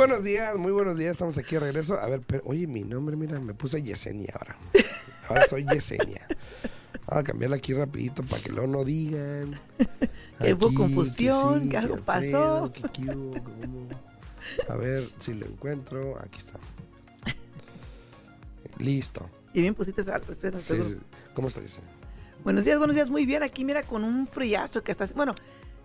buenos días, muy buenos días. Estamos aquí de regreso. A ver, pero, oye, mi nombre, mira, me puse Yesenia ahora. Ahora soy Yesenia. Vamos a cambiarla aquí rapidito para que luego no digan. Que hubo confusión, que algo pasó. que hubo. A ver si lo encuentro. Aquí está. Listo. Y bien pusiste al Sí, sí. ¿Cómo está Yesenia? Buenos días, buenos días, muy bien. Aquí mira con un friazo que está, bueno,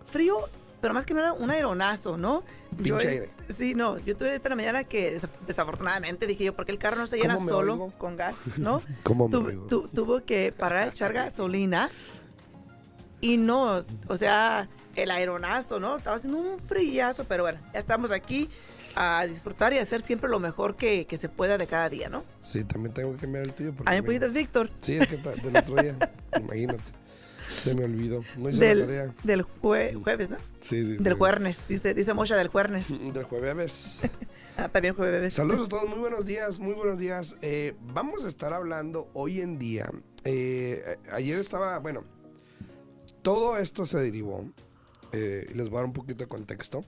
frío, pero más que nada un aeronazo, ¿no? Yo es- sí, no, yo tuve esta mañana que des- desafortunadamente dije yo, ¿por qué el carro no se llena ¿Cómo me solo oigo? con gas, no? ¿Cómo me Tu- oigo? tu- tuvo que parar a echar gasolina y no, o sea, el aeronazo, ¿no? Estaba haciendo un frillazo, pero bueno, ya estamos aquí a disfrutar y hacer siempre lo mejor que, que se pueda de cada día, ¿no? Sí, también tengo que cambiar el tuyo. porque A mí me- Víctor, Sí, es que ta- del otro día. imagínate. Se me olvidó. No hice la del, tarea. del jue- jueves, ¿no? Sí, sí, Del sí. jueves, dice, dice Mocha del jueves. Del jueves. Ah, también jueves. Saludos a todos, muy buenos días, muy buenos días. Eh, vamos a estar hablando hoy en día. eh, ayer estaba, bueno, todo esto se derivó. eh, les voy a dar un poquito de contexto.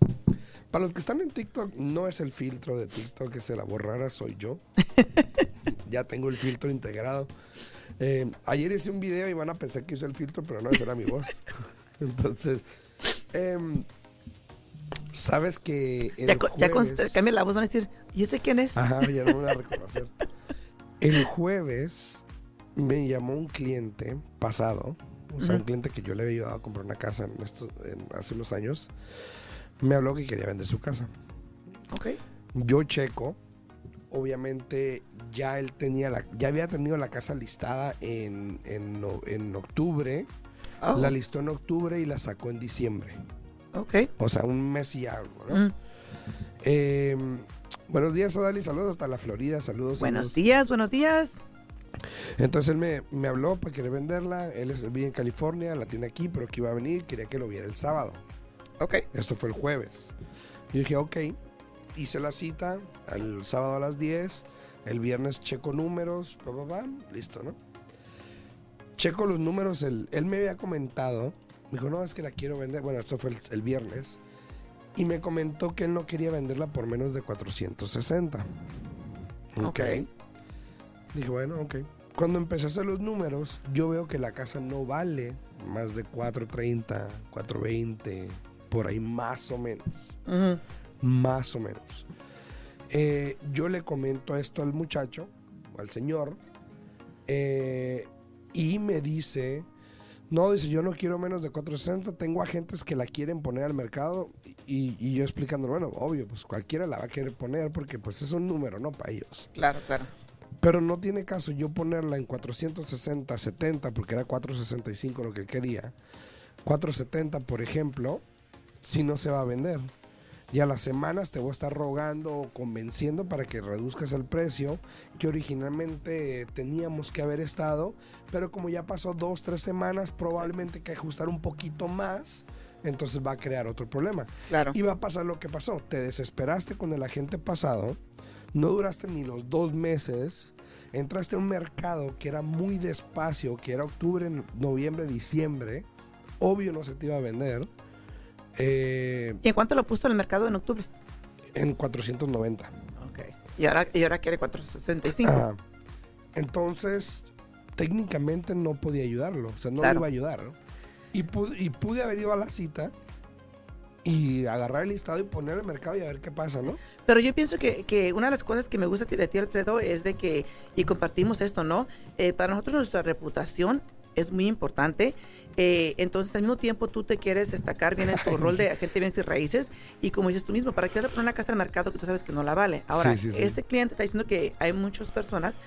Para los que están en TikTok, no es el filtro de TikTok que se la borrara, soy yo. ya tengo el filtro integrado. Eh, ayer hice un video y van a pensar que hice el filtro, pero no, era mi voz. Entonces, em, sabes que. el Ya, con- cambia la voz, van a decir, ¿y ese quién es? Ajá, ya no me voy a reconocer. El jueves me llamó un cliente pasado, o sea, un cliente que yo le había ayudado a comprar una casa en esto- en- hace unos años. Me habló que quería vender su casa. Ok. Yo checo, obviamente ya él tenía la, ya había tenido la casa listada en, en, en octubre, Oh, la listó en octubre y la sacó en diciembre. ok. O sea, un mes y algo, ¿no? Mm. Eh, buenos días, Adali, saludos hasta la Florida, saludos. Buenos saludos. días, buenos días. Entonces él me, me habló para querer venderla. Él es- vive en California, la tiene aquí, pero que iba a venir. Quería que lo viera el sábado. Ok. Esto fue el jueves. Yo dije, ok. Hice la cita el sábado a las 10. El viernes checo números. Listo, ¿no? Checo los números. Él, él me había comentado. Me dijo, no, es que la quiero vender. Bueno, esto fue el, el viernes. Y me comentó que él no quería venderla por menos de 460. Ok. Dije, bueno, ok. Cuando empecé a hacer los números, yo veo que la casa no vale más de 430, 420, por ahí más o menos. Más o menos. Eh, yo le comento esto al muchacho, al señor, eh, y me dice, no, dice, yo no quiero menos de 460, tengo agentes que la quieren poner al mercado, y, y yo explicando, bueno, obvio, pues cualquiera la va a querer poner porque pues es un número, ¿no? Para ellos. Claro, claro. Pero no tiene caso yo ponerla en 460, 70, porque era 465 lo que quería. 470, por ejemplo, si no se va a vender. Y a las semanas te voy a estar rogando o convenciendo para que reduzcas el precio que originalmente teníamos que haber estado. Pero como ya pasó dos, tres semanas, probablemente hay que ajustar un poquito más. Entonces va a crear otro problema. Claro. Y va a pasar lo que pasó. Te desesperaste con el agente pasado, no duraste ni los dos meses, entraste a un mercado que era muy despacio, que era octubre, noviembre, diciembre. Obvio no se te iba a vender. Eh, ¿Y en cuánto lo puso en el mercado en octubre? en 490. Ok. Y ahora, y ahora quiere 465. Ajá. Entonces, técnicamente no podía ayudarlo. O sea, no Claro. le iba a ayudar. ¿no? Y, pude, y pude haber ido a la cita y agarrar el listado y poner el mercado y a ver qué pasa, ¿no? Pero yo pienso que, que una de las cosas que me gusta de ti, Alfredo, es de que, y compartimos esto, ¿no? Eh, para nosotros nuestra reputación es muy importante. Eh, entonces, al mismo tiempo, tú te quieres destacar bien en tu rol de agente de bienes y raíces. Y como dices tú mismo, ¿para qué vas a poner una casa el mercado que tú sabes que no la vale? Ahora, Sí, sí, sí. este cliente está diciendo que hay muchas personas,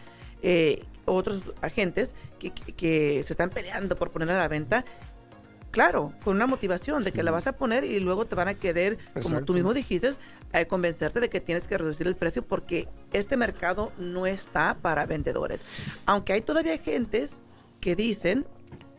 eh, otros agentes, que, que- que se están peleando por ponerla a la venta. Claro, con una motivación de que la vas a poner y luego te van a querer, como Exacto. tú mismo dijiste, eh, convencerte de que tienes que reducir el precio porque este mercado no está para vendedores. Aunque hay todavía gentes que dicen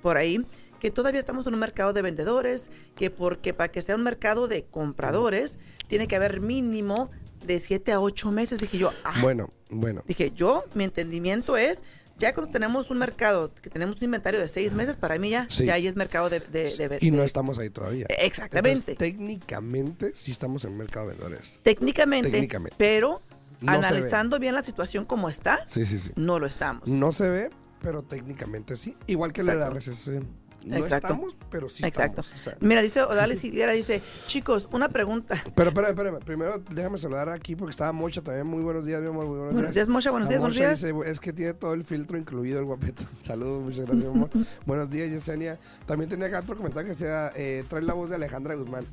por ahí que todavía estamos en un mercado de vendedores, que porque para que sea un mercado de compradores tiene que haber mínimo de 7 a 8 meses. Dije yo, ah, Bueno, bueno. dije yo, mi entendimiento es ya cuando tenemos un mercado, que tenemos un inventario de seis meses, para mí ya, Sí. ya ahí es mercado de... de- de- Y no de- estamos ahí todavía. Exactamente. Entonces, técnicamente sí estamos en el mercado de vendedores. técnicamente, técnicamente. pero No analizando bien la situación como está, Sí, sí, sí. no lo estamos. No se ve, pero técnicamente sí. Igual que lo de la recesión. No Exacto. estamos, pero sí Exacto. estamos. o sea. Mira, dice Odalis Higuera, dice, chicos, una pregunta. Pero espérame, espérame. Primero déjame saludar aquí porque estaba Mocha también. Muy buenos días, mi amor. Muy buenos, Buenos días, Mocha, buenos La días, buenos días. dice, es que tiene todo el filtro incluido el guapeto. Saludos, muchas gracias, amor. buenos días, Yesenia. También tenía acá otro comentario que sea, eh, trae la voz de Alejandra Guzmán.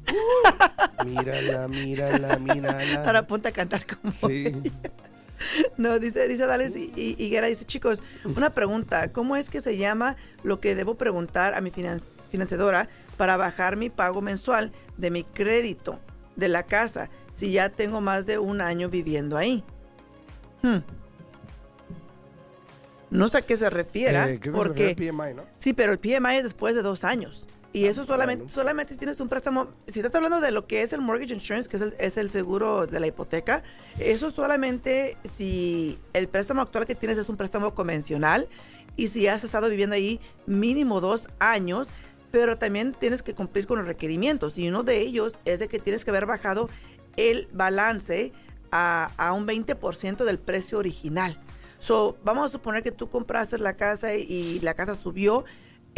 mírala, mírala, mírala. Ahora ponte a cantar como Sí. No, dice, dice Dales Higuera, dice, chicos, una pregunta, ¿cómo es que se llama lo que debo preguntar a mi finan- financiadora para bajar mi pago mensual de mi crédito de la casa si ya tengo más de un año viviendo ahí? Hmm. No sé a qué se Eh, porque... refiere PMI, ¿no? Sí, pero el PMI es después de dos años. Y eso solamente, bueno. solamente si tienes un préstamo, si estás hablando de lo que es el mortgage insurance, que es el, es el seguro de la hipoteca, eso solamente si el préstamo actual que tienes es un préstamo convencional y si has estado viviendo ahí mínimo dos años, pero también tienes que cumplir con los requerimientos. Y uno de ellos es de que tienes que haber bajado el balance a, a un 20% del precio original. So, vamos a suponer que tú compraste la casa y, y la casa subió.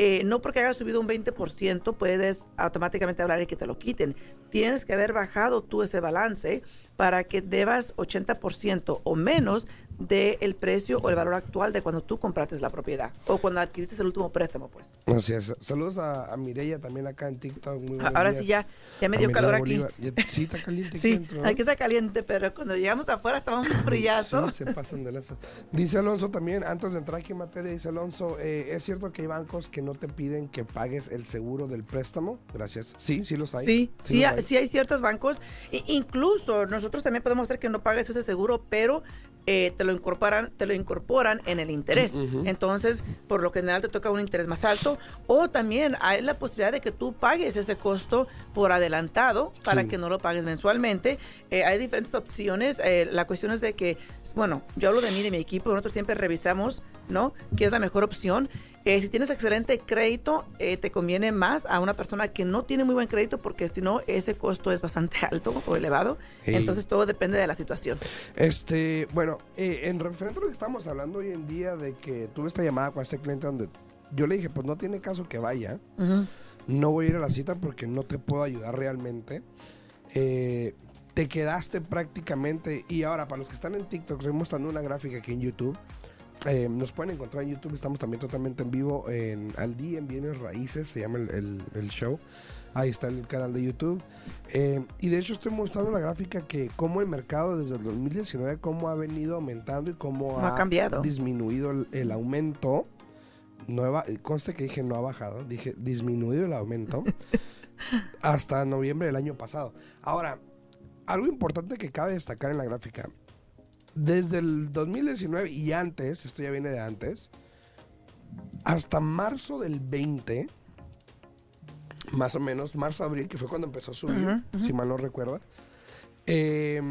Eh, no porque haya subido un 20% puedes automáticamente hablar y que te lo quiten. Tienes que haber bajado tú ese balance para que debas 80% o menos del precio o el valor actual de cuando tú compraste la propiedad o cuando adquiriste el último préstamo, pues. Así es. Saludos a, a Mireya también acá en TikTok. Muy Ahora días. sí ya, ya me dio calor aquí. Ya- sí, está caliente aquí Sí, dentro, ¿no? aquí está caliente, pero cuando llegamos afuera estaba un frillazo. Sí, se pasan de lazo. Dice Alonso también, antes de entrar aquí en materia, dice Alonso, eh, ¿es cierto que hay bancos que no te piden que pagues el seguro del préstamo? Gracias. Sí, sí los hay. Sí, sí, sí hay ciertos bancos. Incluso nosotros también podemos hacer que no pagues ese seguro, pero eh, te lo incorporan, te lo incorporan en el interés. Entonces, por lo general te toca un interés más alto. O también hay la posibilidad de que tú pagues ese costo por adelantado para Sí. que no lo pagues mensualmente. Eh, hay diferentes opciones. Eh, la cuestión es de que, bueno, yo hablo de mí, de mi equipo, nosotros siempre revisamos, ¿no? ¿Qué es la mejor opción? Eh, si tienes excelente crédito, eh, te conviene más a una persona que no tiene muy buen crédito porque si no, ese costo es bastante alto o elevado. Entonces todo depende de la situación. Este, bueno, eh, en referente a lo que estamos hablando hoy en día de que tuve esta llamada con este cliente donde yo le dije, pues no tiene caso que vaya, no voy a ir a la cita porque no te puedo ayudar realmente. Eh, te quedaste prácticamente, y ahora para los que están en TikTok, estoy mostrando una gráfica aquí en YouTube. Eh, nos pueden encontrar en YouTube, estamos también totalmente en vivo en Al Día en Bienes Raíces, se llama el, el- el show. Ahí está el canal de YouTube. Eh, y de hecho estoy mostrando la gráfica que cómo el mercado desde el 2019, cómo ha venido aumentando y cómo No ha cambiado. disminuido el, el aumento. No he ba- conste que dije no ha bajado, dije disminuido el aumento hasta noviembre del año pasado. Ahora, algo importante que cabe destacar en la gráfica, desde el 2019 y antes, esto ya viene de antes, hasta marzo del 20, más o menos, marzo-abril, que fue cuando empezó a subir, si mal no recuerda, eh,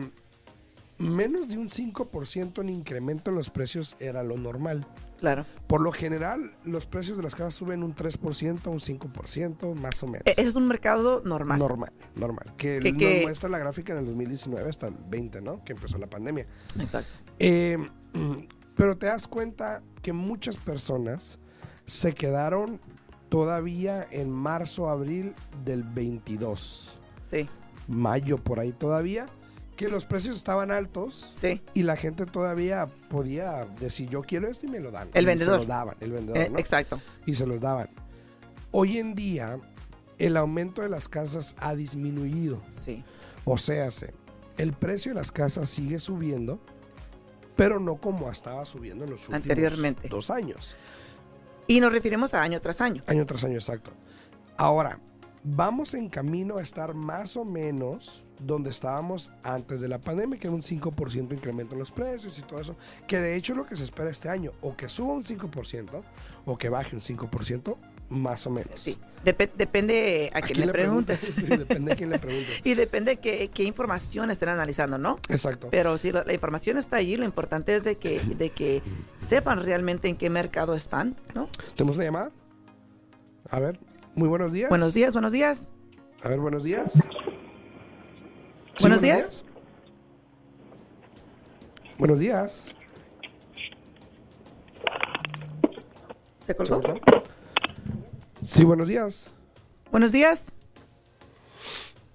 menos de un 5% en incremento en los precios era lo normal. Claro. Por lo general, los precios de las casas suben un 3%, un 5%, más o menos. E- es un mercado normal. Normal, normal. Que, Que- nos que- muestra la gráfica en el 2019 hasta el 20, ¿no? Que empezó la pandemia. Exacto. Eh, pero te das cuenta que muchas personas se quedaron todavía en marzo, abril del 22. Sí, Mayo por ahí todavía. Que los precios estaban altos sí. y la gente todavía podía decir yo quiero esto y me lo dan. El Y vendedor. Se lo daban, el vendedor, Eh, ¿no? Exacto. y se los daban. Hoy en día, el aumento de las casas ha disminuido. Sí. O sea, se- el precio de las casas sigue subiendo, pero no como estaba subiendo en los últimos Anteriormente. dos años. Y nos referimos a año tras año. Año tras año, exacto. Ahora, vamos en camino a estar más o menos donde estábamos antes de la pandemia, que era un 5% incremento en los precios y todo eso, que de hecho es lo que se espera este año, o que suba un 5%, o que baje un 5%, Más o menos. Sí. Dep- depende a, quién le preguntes. Sí, depende a quién le preguntes. y depende qué, qué información estén analizando, ¿no? Exacto. Pero si la, la información está allí, lo importante es de que, de que sepan realmente en qué mercado están, ¿no? ¿Tenemos una llamada? A ver, muy buenos días. Buenos días, buenos días. A ver, buenos días. Sí, Buenos días. Buenos días. ¿Se ¿Se colgó? Sí, buenos días. Buenos días.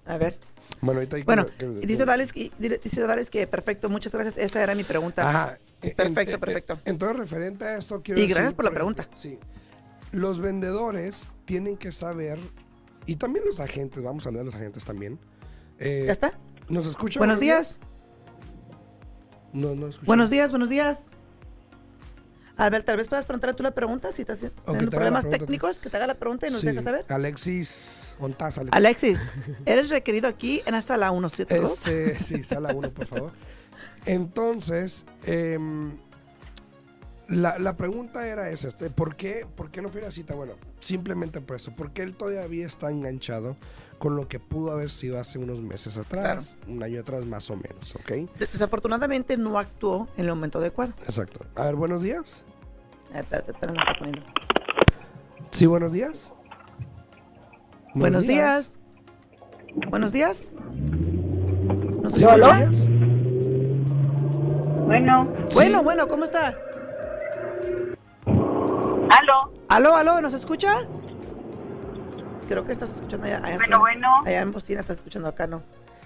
A ver. Bueno, ahorita hay que- Bueno, que- dice Dales, que- dice Dales que perfecto, muchas gracias. Esa era mi pregunta. Ajá. En- Perfecto, en- perfecto. Entonces, referente a esto, quiero Y decir, gracias por la ejemplo, pregunta. Sí. Los vendedores tienen que saber, y también los agentes, vamos a hablar de los agentes también. Eh, ¿Ya está? ¿Nos escuchan? Buenos días. No, no escuchan. Buenos días, buenos días. A ver, tal vez puedas preguntar tú la pregunta si estás teniendo problemas pregunta técnicos, que te haga la pregunta y nos Sí, dejas saber. Alexis, ¿ontás, Alexis? Alexis, eres requerido aquí en la 172. Este, sí, sala 1, por favor. Entonces, em, la, la pregunta era esa, este, ¿por qué, ¿por qué no fui a la cita? Bueno, simplemente por eso, porque él todavía está enganchado con lo que pudo haber sido hace unos meses atrás, un año atrás más o menos, ¿ok? Desafortunadamente no actuó en el momento adecuado. Exacto. A ver, buenos días. Ah, Espérate, espérate, me está poniendo. Sí, buenos días. Buenos días. Buenos días. ¿Nos Sí, buenos días. Bueno, Sí. Bueno, bueno, ¿cómo está? Aló. Aló, aló, ¿nos escucha? Creo que estás escuchando allá. allá Bueno, bueno. Allá en bocina estás escuchando acá, ¿no?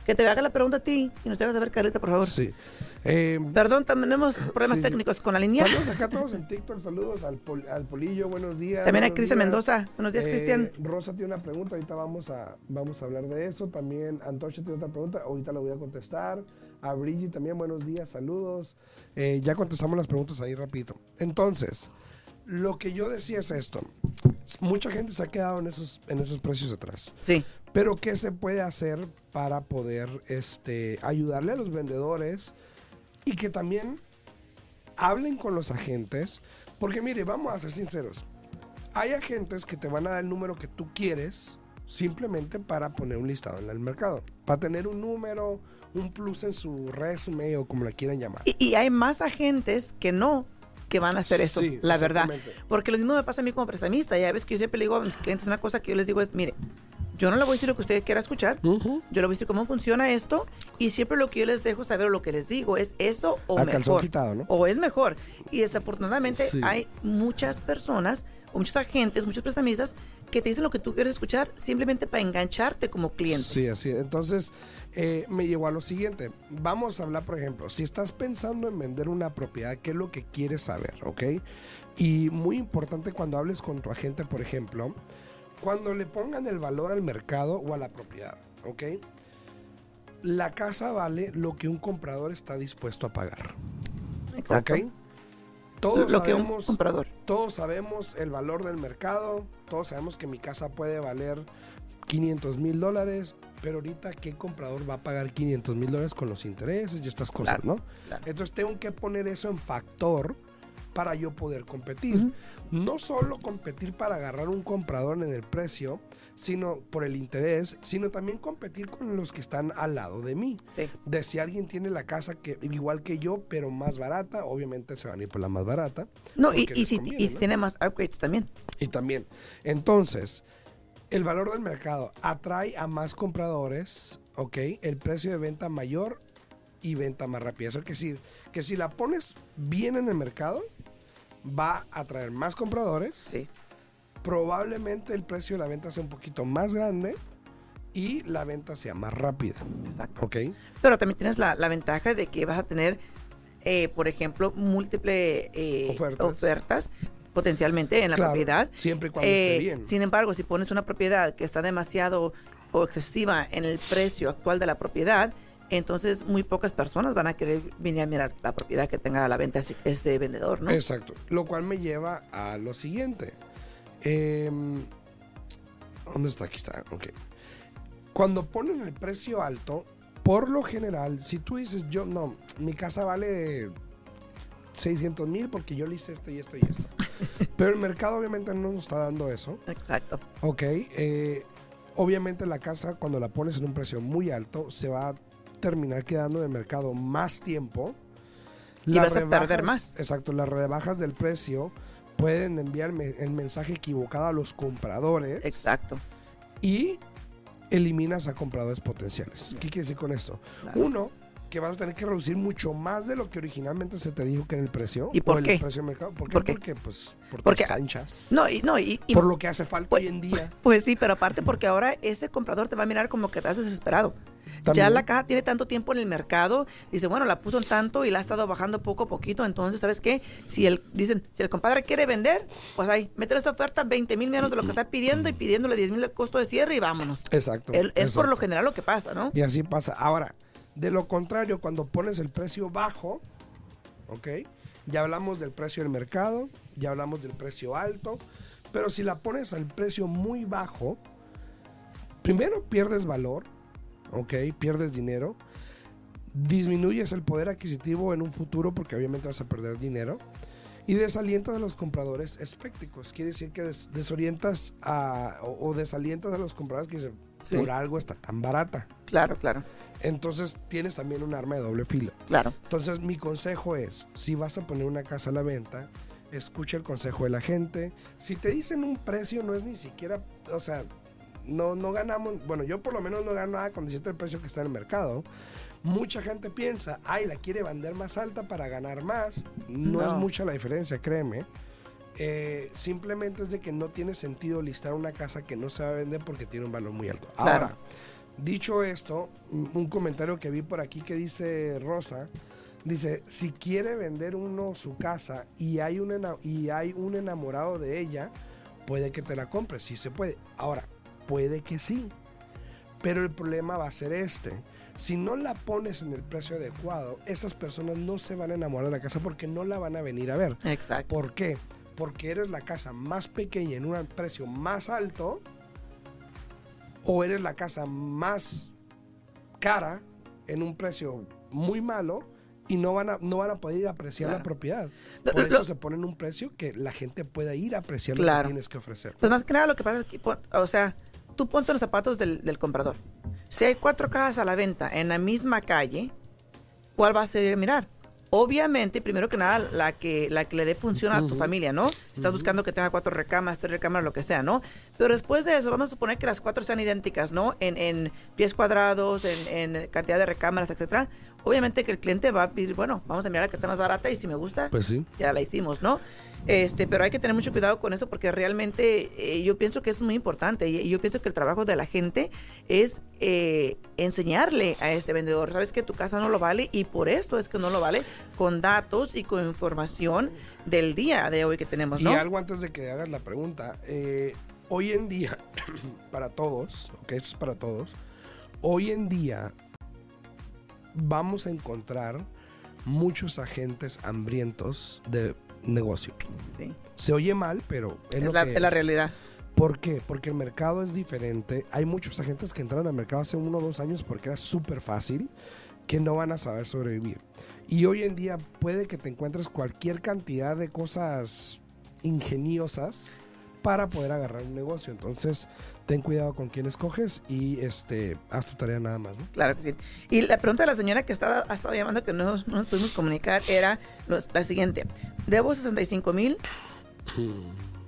Que te haga la pregunta a ti y nos hagas saber, Carlita, por favor. Sí. Em, Perdón, tenemos problemas Sí, técnicos con la línea. Saludos acá a todos en TikTok, saludos al, pol- al Polillo, buenos días. También a Cristian. Mendoza. Buenos días, Eh, Cristian. Rosa tiene una pregunta, ahorita vamos a, vamos a hablar de eso. También Antocha tiene otra pregunta, ahorita la voy a contestar. A Brigitte también, buenos días, saludos. Eh, ya contestamos las preguntas ahí rapidito. Entonces, lo que yo decía es esto. Mucha gente se ha quedado en esos, en esos precios atrás. Sí. Pero ¿qué se puede hacer para poder este, ayudarle a los vendedores y que también hablen con los agentes? Porque mire, vamos a ser sinceros. Hay agentes que te van a dar el número que tú quieres simplemente para poner un listado en el mercado. Para tener un número, un plus en su resume o como le quieran llamar. Y, y hay más agentes que no que van a hacer eso, Sí, la verdad. Porque lo mismo me pasa a mí como prestamista. Ya ves que yo siempre le digo a mis clientes una cosa que yo les digo es, mire, yo no le voy a decir lo que usted quiera escuchar. Ujú. Yo le voy a decir cómo funciona esto y siempre lo que yo les dejo saber o lo que les digo es eso o A calzón mejor. quitado, ¿no? O es mejor. Y desafortunadamente Sí. hay muchas personas o muchos agentes, muchos prestamistas que te dicen lo que tú quieres escuchar simplemente para engancharte como cliente. Sí, así. es. Entonces, eh, me llevó a lo siguiente. Vamos a hablar, por ejemplo, si estás pensando en vender una propiedad, ¿qué es lo que quieres saber? ¿Ok? Y muy importante cuando hables con tu agente, por ejemplo, cuando le pongan el valor al mercado o a la propiedad, ¿ok? La casa vale lo que un comprador está dispuesto a pagar, Exacto. ¿ok? Todos lo que un sabemos comprador. todos sabemos el valor del mercado, todos sabemos que mi casa puede valer 500 mil dólares, pero ahorita qué comprador va a pagar 500 mil dólares con los intereses y estas cosas, Claro, ¿no? claro. Entonces tengo que poner eso en factor para yo poder competir. No solo competir para agarrar un comprador en el precio, sino por el interés, sino también competir con los que están al lado de mí. Sí. De si alguien tiene la casa que igual que yo, pero más barata, obviamente se van a ir por la más barata. No, y, y si, conviene, y tiene más upgrades también. Y también, entonces, el valor del mercado atrae a más compradores, ¿ok? El precio de venta mayor y venta más rápida. Eso quiere decir que si la pones bien en el mercado, va a atraer más compradores. Sí. Probablemente el precio de la venta sea un poquito más grande y la venta sea más rápida, Exacto. ¿ok? Pero también tienes la, la ventaja de que vas a tener, eh, por ejemplo, múltiples eh, Ofertas. ofertas. potencialmente en la Claro, propiedad. siempre y cuando Eh, esté bien. Sin embargo, si pones una propiedad que está demasiado o excesiva en el precio actual de la propiedad, entonces muy pocas personas van a querer venir a mirar la propiedad que tenga a la venta ese, ese vendedor, ¿no? Exacto. Lo cual me lleva a lo siguiente. Em, ¿Dónde está? Aquí está. Ok. Cuando ponen el precio alto, por lo general, si tú dices, yo no, mi casa vale 600 mil porque yo le hice esto y esto y esto. Pero el mercado obviamente no nos está dando eso. Exacto. Ok. eh, obviamente la casa cuando la pones en un precio muy alto se va a terminar quedando en el mercado más tiempo. Y vas a perder más. Exacto. Las rebajas del precio pueden enviar el mensaje equivocado a los compradores Exacto. y eliminas a compradores potenciales. ¿Qué quiere decir con esto? Claro. Uno, que vas a tener que reducir mucho más de lo que originalmente se te dijo que era el precio. ¿Y o por el qué? precio de mercado. ¿Por qué? ¿Por qué? Porque, pues, porque, Porque- anchas. No, y, no, y, y- por lo que hace falta Pues- hoy en día. pues sí, pero aparte porque ahora ese comprador te va a mirar como que estás desesperado. Ya la caja tiene tanto tiempo en el mercado, dice, bueno, la puso en tanto y la ha estado bajando poco a poquito, entonces, ¿sabes qué? Si el, dicen, si el compadre quiere vender, pues ahí, métele esta oferta 20 mil menos de lo que está pidiendo y pidiéndole 10 mil de costo de cierre y vámonos. Exacto. El- es por lo general lo que pasa, ¿no? Y así pasa. Ahora, de lo contrario, cuando pones el precio bajo, ¿ok? Ya hablamos del precio del mercado, ya hablamos del precio alto, pero si la pones al precio muy bajo, primero pierdes valor, ¿ok? Pierdes dinero, disminuyes el poder adquisitivo en un futuro porque obviamente vas a perder dinero y desalientas a los compradores espécticos. Quiere decir que des- desorientas a, o, o desalientas a los compradores que dicen, Sí. por algo está tan barata. Claro, claro, Entonces tienes también un arma de doble filo. claro. Entonces mi consejo es, si vas a poner una casa a la venta, escucha el consejo de la gente. Si te dicen un precio, no es ni siquiera, o sea, no, no ganamos, bueno, yo por lo menos no gano nada con decirte el precio que está en el mercado. Mucha gente piensa, ay, la quiere vender más alta para ganar más. No, es mucha la diferencia, créeme. Eh, simplemente es de que no tiene sentido listar una casa que no se va a vender porque tiene un valor muy alto. Claro. Ahora, dicho esto, un comentario que vi por aquí que dice Rosa, dice, si quiere vender uno su casa y hay un, y hay un enamorado de ella, puede que te la compre, sí se puede. Ahora, puede que sí, pero el problema va a ser este. Si no la pones en el precio adecuado, esas personas no se van a enamorar de la casa porque no la van a venir a ver. Exacto. ¿Por qué? Porque eres la casa más pequeña en un precio más alto o eres la casa más cara en un precio muy malo y no van a, no van a poder ir a apreciar Claro. la propiedad. Lo- Por lo- eso se ponen un precio que la gente pueda ir a apreciar lo Claro. que tienes que ofrecer. Pues más que nada lo que pasa es que, o sea, tú ponte los zapatos del, del comprador. Si hay cuatro cajas a la venta en la misma calle, ¿cuál va a ser mirar? Obviamente, primero que nada, la que, la que le dé función a tu familia, ¿no? Si estás buscando que tenga cuatro recámaras, tres recámaras, lo que sea, ¿no? Pero después de eso, vamos a suponer que las cuatro sean idénticas, ¿no? En, en pies cuadrados, en, en cantidad de recámaras, etcétera. Obviamente que el cliente va a pedir, bueno, vamos a mirar la que está más barata y si me gusta, Pues sí. ya la hicimos, ¿no? Este, pero hay que tener mucho cuidado con eso porque realmente eh, yo pienso que eso es muy importante y, y yo pienso que el trabajo de la gente es eh, enseñarle a este vendedor, sabes que tu casa no lo vale y por esto es que no lo vale con datos y con información del día de hoy que tenemos, Y ¿no? algo antes de que hagas la pregunta. eh, hoy en día, para todos, ok, esto es para todos, hoy en día vamos a encontrar muchos agentes hambrientos de negocio. Sí. Se oye mal, pero es, Es, lo la, que es la realidad. ¿Por qué? Porque el mercado es diferente. Hay muchos agentes que entraron al mercado hace uno o dos años porque era súper fácil, que no van a saber sobrevivir. Y hoy en día puede que te encuentres cualquier cantidad de cosas ingeniosas para poder agarrar un negocio. Entonces, ten cuidado con quién escoges y este, haz tu tarea nada más. ¿no? Claro que sí. Y la pregunta de la señora que estaba, ha estado llamando que no, no nos pudimos comunicar era los- la siguiente. Debo 65 mil,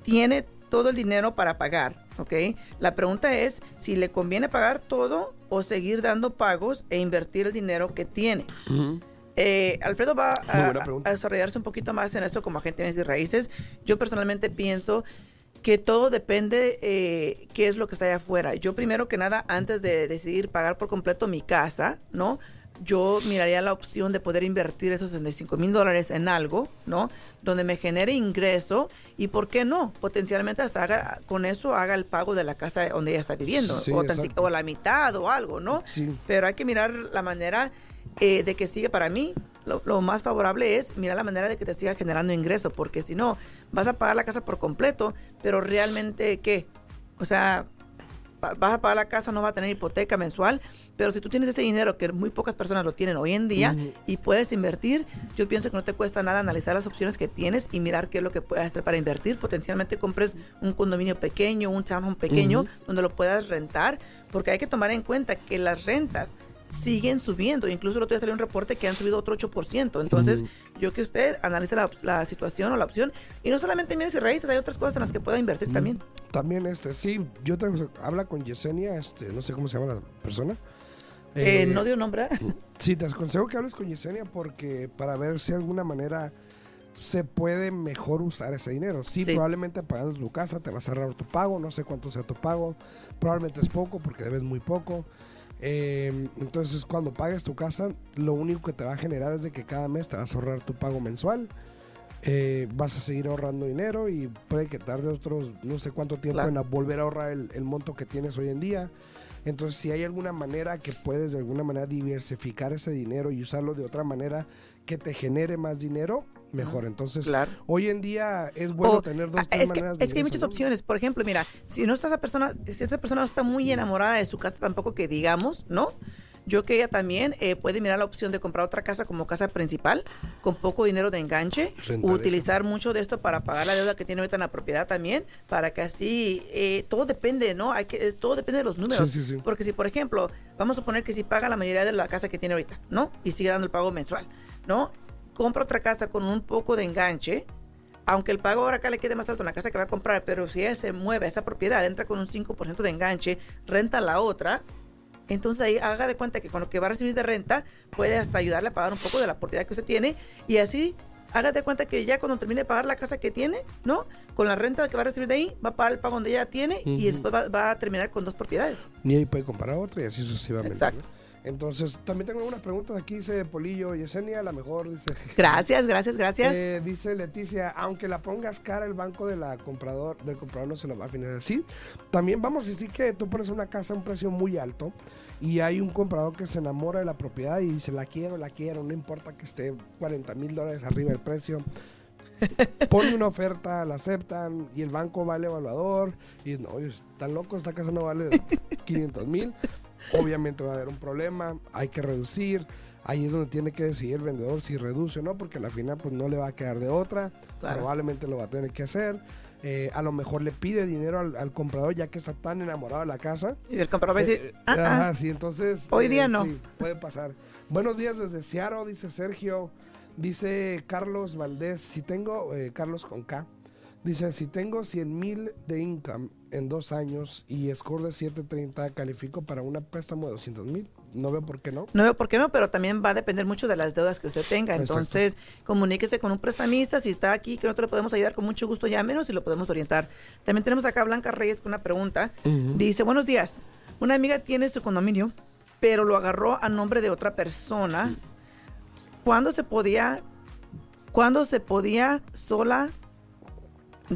tiene todo el dinero para pagar, ¿ok? La pregunta es si le conviene pagar todo o seguir dando pagos e invertir el dinero que tiene. Eh, Alfredo va a, a desarrollarse un poquito más en esto como agente de raíces. Yo personalmente pienso que todo depende eh, qué es lo que está allá afuera. Yo primero que nada, antes de decidir pagar por completo mi casa, ¿no? Yo miraría la opción de poder invertir esos 65 mil dólares en algo, ¿no? Donde me genere ingreso y, ¿por qué no? Potencialmente hasta haga, con eso haga el pago de la casa donde ella está viviendo. Sí, o, tan la mitad o algo, ¿no? Sí. Pero hay que mirar la manera eh, de que siga para mí. Lo, lo más favorable es mirar la manera de que te siga generando ingreso, porque si no, vas a pagar la casa por completo, pero realmente, ¿qué? O sea, vas a pagar la casa, no va a tener hipoteca mensual, pero si tú tienes ese dinero que muy pocas personas lo tienen hoy en día y puedes invertir, yo pienso que no te cuesta nada analizar las opciones que tienes y mirar qué es lo que puedes hacer para invertir. Potencialmente compres un condominio pequeño, un townhome pequeño, donde lo puedas rentar, porque hay que tomar en cuenta que las rentas siguen subiendo. Incluso el otro día salió un reporte que han subido otro 8%. Entonces, yo que usted analice la, la situación o la opción y no solamente mires y raíces, hay otras cosas en las que pueda invertir también. También, este, sí, yo tengo, habla con Yesenia, este, no sé cómo se llama la persona. Eh, Eh, no dio nombre. Sí, te aconsejo que hables con Yesenia porque para ver si de alguna manera se puede mejor usar ese dinero. Sí, Sí. probablemente pagando tu casa te vas a ahorrar tu pago, no sé cuánto sea tu pago, probablemente es poco porque debes muy poco. Eh, entonces cuando pagues tu casa, lo único que te va a generar es de que cada mes te vas a ahorrar tu pago mensual. Eh, vas a seguir ahorrando dinero y puede que tarde otros no sé cuánto tiempo Claro. en volver a ahorrar el, el monto que tienes hoy en día. Entonces, si hay alguna manera que puedes de alguna manera diversificar ese dinero y usarlo de otra manera que te genere más dinero, mejor. Entonces, Claro. hoy en día es bueno O, tener dos, ah, tres es, que, maneras de es que hay muchas ¿no? opciones. Por ejemplo, mira, si no está esa persona, si esta persona no está muy enamorada de su casa, tampoco que digamos, ¿no? Yo que ella también eh, puede mirar la opción de comprar otra casa como casa principal, con poco dinero de enganche, Rentar utilizar mucho de esto para pagar la deuda que tiene ahorita en la propiedad también, para que así, eh, todo depende, ¿no? Hay que, todo depende de los números. Sí, sí, sí. Porque si, por ejemplo, vamos a suponer que si paga la mayoría de la casa que tiene ahorita, ¿no? Y sigue dando el pago mensual, ¿no? Compra otra casa con un poco de enganche, aunque el pago ahora acá le quede más alto en la casa que va a comprar, pero si ella se mueve a esa propiedad, entra con un 5% de enganche, renta la otra, entonces ahí haga de cuenta que con lo que va a recibir de renta puede hasta ayudarle a pagar un poco de la propiedad que usted tiene y así haga de cuenta que ya cuando termine de pagar la casa que tiene, ¿no? Con la renta que va a recibir de ahí, va a pagar el pago donde ella tiene y después va, va a terminar con dos propiedades. Ni ahí puede comprar otra y así sucesivamente. Exacto. ¿no? Entonces, también tengo una pregunta aquí, dice Polillo Yesenia, la mejor, dice. Gracias, gracias, gracias. Eh, dice Leticia, aunque la pongas cara, el banco de la comprador, del comprador no se lo va a financiar. Sí, también vamos a decir que tú pones una casa a un precio muy alto y hay un comprador que se enamora de la propiedad y dice, la quiero, la quiero, no importa que esté 40 mil dólares arriba del precio. Pone una oferta, la aceptan y el banco va al evaluador y no, están locos, esta casa no vale 500 mil. Obviamente va a haber un problema, hay que reducir. Ahí es donde tiene que decidir el vendedor si reduce o no, porque al final pues no le va a quedar de otra. Claro. Probablemente lo va a tener que hacer. Eh, a lo mejor le pide dinero al, al comprador ya que está tan enamorado de la casa. Y el comprador va a decir, Eh, ah, ah, ajá, sí, entonces. Hoy día no. Sí, puede pasar. Buenos días desde Seattle, dice Sergio. Dice Carlos Valdés, si tengo, eh, Carlos con K, dice, si tengo 100 mil de income en dos años y score de 730, califico para una préstamo de 200 mil. No veo por qué no. No veo por qué no, pero también va a depender mucho de las deudas que usted tenga. Exacto. Entonces, comuníquese con un prestamista. Si está aquí, que nosotros le podemos ayudar con mucho gusto, llámenos y lo podemos orientar. También tenemos acá a Blanca Reyes con una pregunta. Dice, buenos días. Una amiga tiene su condominio, pero lo agarró a nombre de otra persona. ¿Cuándo se podía, cuándo se podía sola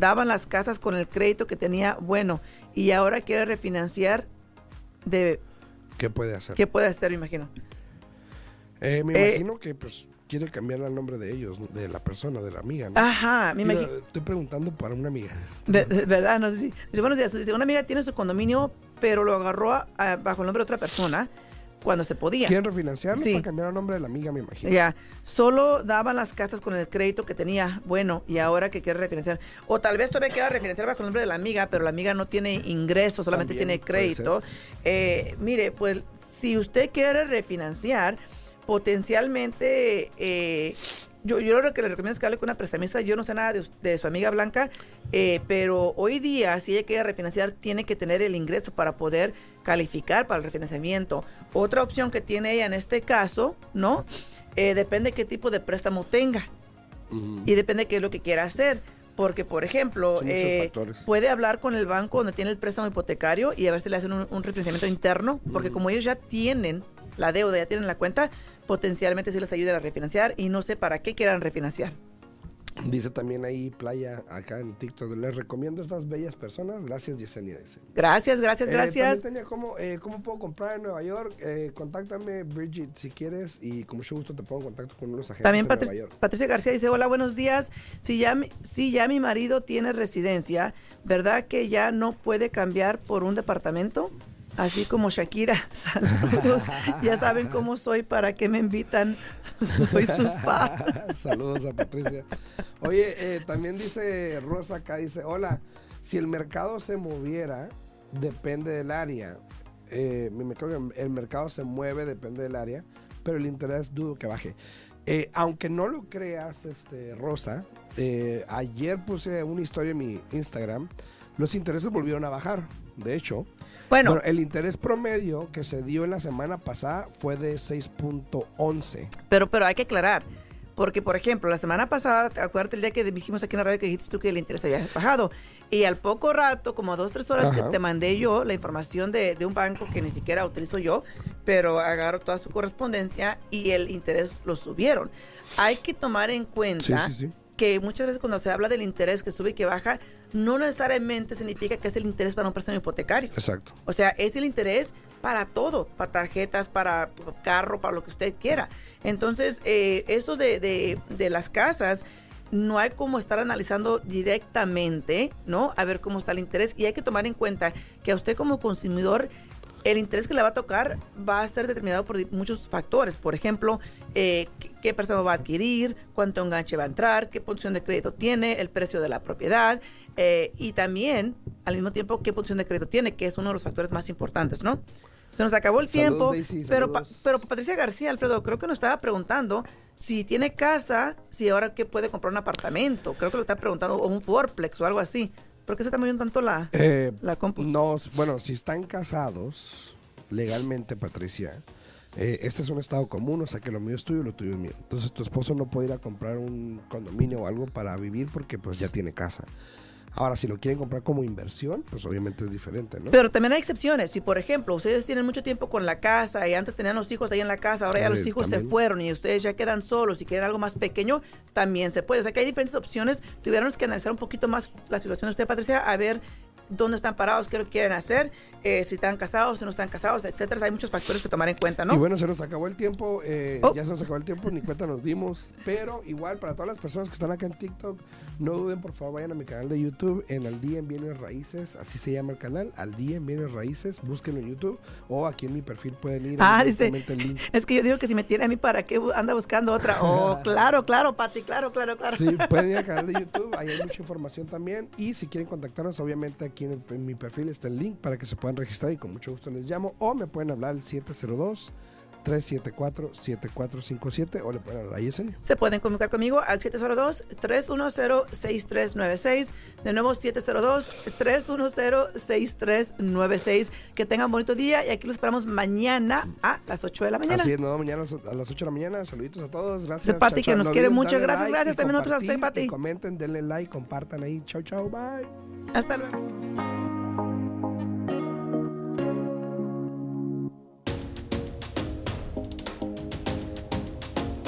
daban las casas con el crédito que tenía bueno y ahora quiere refinanciar de ¿Qué puede hacer? qué puede hacer, me imagino. Eh, me Eh, imagino que pues quiere cambiar el nombre de ellos, de la persona, de la amiga. ¿no? Ajá, me imagino. Estoy preguntando para una amiga. De, de verdad, no sé si. Dice, buenos días. Una amiga tiene su condominio, pero lo agarró a- a- bajo el nombre de otra persona cuando se podía. ¿Quieren refinanciarlo Sí. para cambiar el nombre de la amiga, me imagino? Ya, solo daban las casas con el crédito que tenía bueno y ahora que quiere refinanciar. O tal vez todavía quiera refinanciar bajo el nombre de la amiga, pero la amiga no tiene ingresos, solamente También tiene crédito. Eh, mire, pues si usted quiere refinanciar, potencialmente, eh, yo, yo lo que le recomiendo es que hable con una prestamista. Yo no sé nada de, de su amiga Blanca, eh, pero hoy día, si ella quiere refinanciar, tiene que tener el ingreso para poder calificar para el refinanciamiento. Otra opción que tiene ella en este caso, ¿no? Eh, depende qué tipo de préstamo tenga y depende qué es lo que quiera hacer. Porque, por ejemplo, eh, puede hablar con el banco donde tiene el préstamo hipotecario y a ver si le hacen un, un refinanciamiento interno, porque como ellos ya tienen la deuda, ya tienen la cuenta, potencialmente sí les ayuda a refinanciar y no sé para qué quieran refinanciar. Dice también ahí Playa, acá en TikTok, les recomiendo estas bellas personas. Gracias, Yesenia. Dice. Gracias, gracias, Eh, gracias. también tenía ¿cómo, eh, ¿Cómo puedo comprar en Nueva York? Eh, contáctame, Bridget, si quieres, y con mucho gusto te pongo en contacto con unos agentes También en Nueva York. Patricia García dice, hola, buenos días. Si ya, si ya mi marido tiene residencia, ¿verdad que ya no puede cambiar por un departamento? Así como Shakira, saludos. ya saben cómo soy, para qué me invitan. soy su fan. Saludos a Patricia. Oye, eh, también dice Rosa acá, dice, hola, si el mercado se moviera, depende del área. Eh, me, creo que el mercado se mueve, depende del área, pero el interés dudo que baje. Eh, aunque no lo creas, este, Rosa, ayer puse una historia en mi Instagram, los intereses volvieron a bajar, de hecho. Bueno, Bueno, el interés promedio que se dio en la semana pasada fue de 6.11. pero, pero hay que aclarar. Porque, por ejemplo, la semana pasada, ¿te acuerdas el día que dijimos aquí en la radio que dijiste tú que el interés había bajado? Y al poco rato, como dos, tres horas Ajá. que te mandé yo la información de, de un banco que ni siquiera utilizo yo, pero agarro toda su correspondencia y el interés lo subieron. Hay que tomar en cuenta Sí, sí, sí. que muchas veces cuando se habla del interés que sube y que baja, no necesariamente significa que es el interés para un préstamo hipotecario. Exacto. O sea, es el interés para todo, para tarjetas, para carro, para lo que usted quiera. Entonces, eh, eso de, de- de las casas, no hay como estar analizando directamente, ¿no? A ver cómo está el interés. Y hay que tomar en cuenta que a usted como consumidor, el interés que le va a tocar va a ser determinado por muchos factores. Por ejemplo, eh, qué, qué préstamo va a adquirir, cuánto enganche va a entrar, qué posición de crédito tiene, el precio de la propiedad eh, y también, al mismo tiempo, qué posición de crédito tiene, que es uno de los factores más importantes, ¿no? Se nos acabó el Saludos, tiempo, Daisy, pero, pa- pero Patricia García, Alfredo, creo que nos estaba preguntando si tiene casa, si ahora que puede comprar un apartamento. Creo que lo está preguntando, o un fourplex o algo así. ¿Por qué se está moviendo tanto la, Eh, la compu? no, bueno, si están casados legalmente, Patricia, eh, este es un estado común, o sea que lo mío es tuyo y lo tuyo es mío. Entonces tu esposo no puede ir a comprar un condominio o algo para vivir porque pues ya tiene casa. Ahora, si lo quieren comprar como inversión, pues obviamente es diferente, ¿no? Pero también hay excepciones. Si, por ejemplo, ustedes tienen mucho tiempo con la casa y antes tenían los hijos ahí en la casa, ahora ya Eh, los hijos se fueron y ustedes ya quedan solos y quieren algo más pequeño, también se puede. O sea que hay diferentes opciones. Tuviéramos que analizar un poquito más la situación de usted, Patricia, a ver dónde están parados, qué lo quieren hacer, eh, si están casados, si no están casados, etcétera. Hay muchos factores que tomar en cuenta, ¿no? Y bueno, se nos acabó el tiempo, eh, Oh. ya se nos acabó el tiempo, ni cuenta nos dimos, pero igual para todas las personas que están acá en TikTok, no duden, por favor, vayan a mi canal de YouTube, en Al Día en Bienes Raíces, así se llama el canal, Al Día en Bienes Raíces, búsquenlo en YouTube, o aquí en mi perfil pueden ir Ah, dice, link. es que yo digo que si me tiene a mí, ¿para qué anda buscando otra? Oh, claro, claro, Pati, claro, claro, claro. Sí, pueden ir al canal de YouTube, ahí hay mucha información también. Y si quieren contactarnos, obviamente aquí en, el- en mi perfil está el link para que se puedan registrar y con mucho gusto les llamo. O me pueden hablar al 702-374-7457 o le pueden hablar a Yesenia. Se pueden comunicar conmigo al 702-310-6396. De nuevo, 702-310-6396. Que tengan bonito día y aquí los esperamos mañana a las 8 de la mañana. Así es, no, mañana a las 8 de la mañana. Saluditos a todos. Gracias. Dice Pati que nos No quiere mucho. Gracias, like gracias. También nosotros a usted, Pati. Comenten, denle like, compartan ahí. Chau, chau, bye. Hasta luego.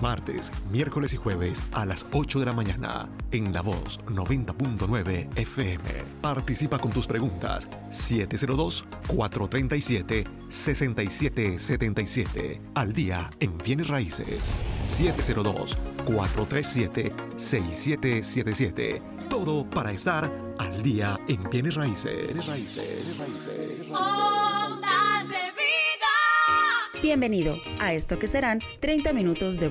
Martes, miércoles y jueves a las 8 de la mañana en La Voz 90.9 FM. Participa con tus preguntas 702-437-6777. Al día en bienes raíces 702-437-6777. Todo para estar al día en bienes raíces. Ondas de vida. Bienvenido a esto que serán 30 minutos de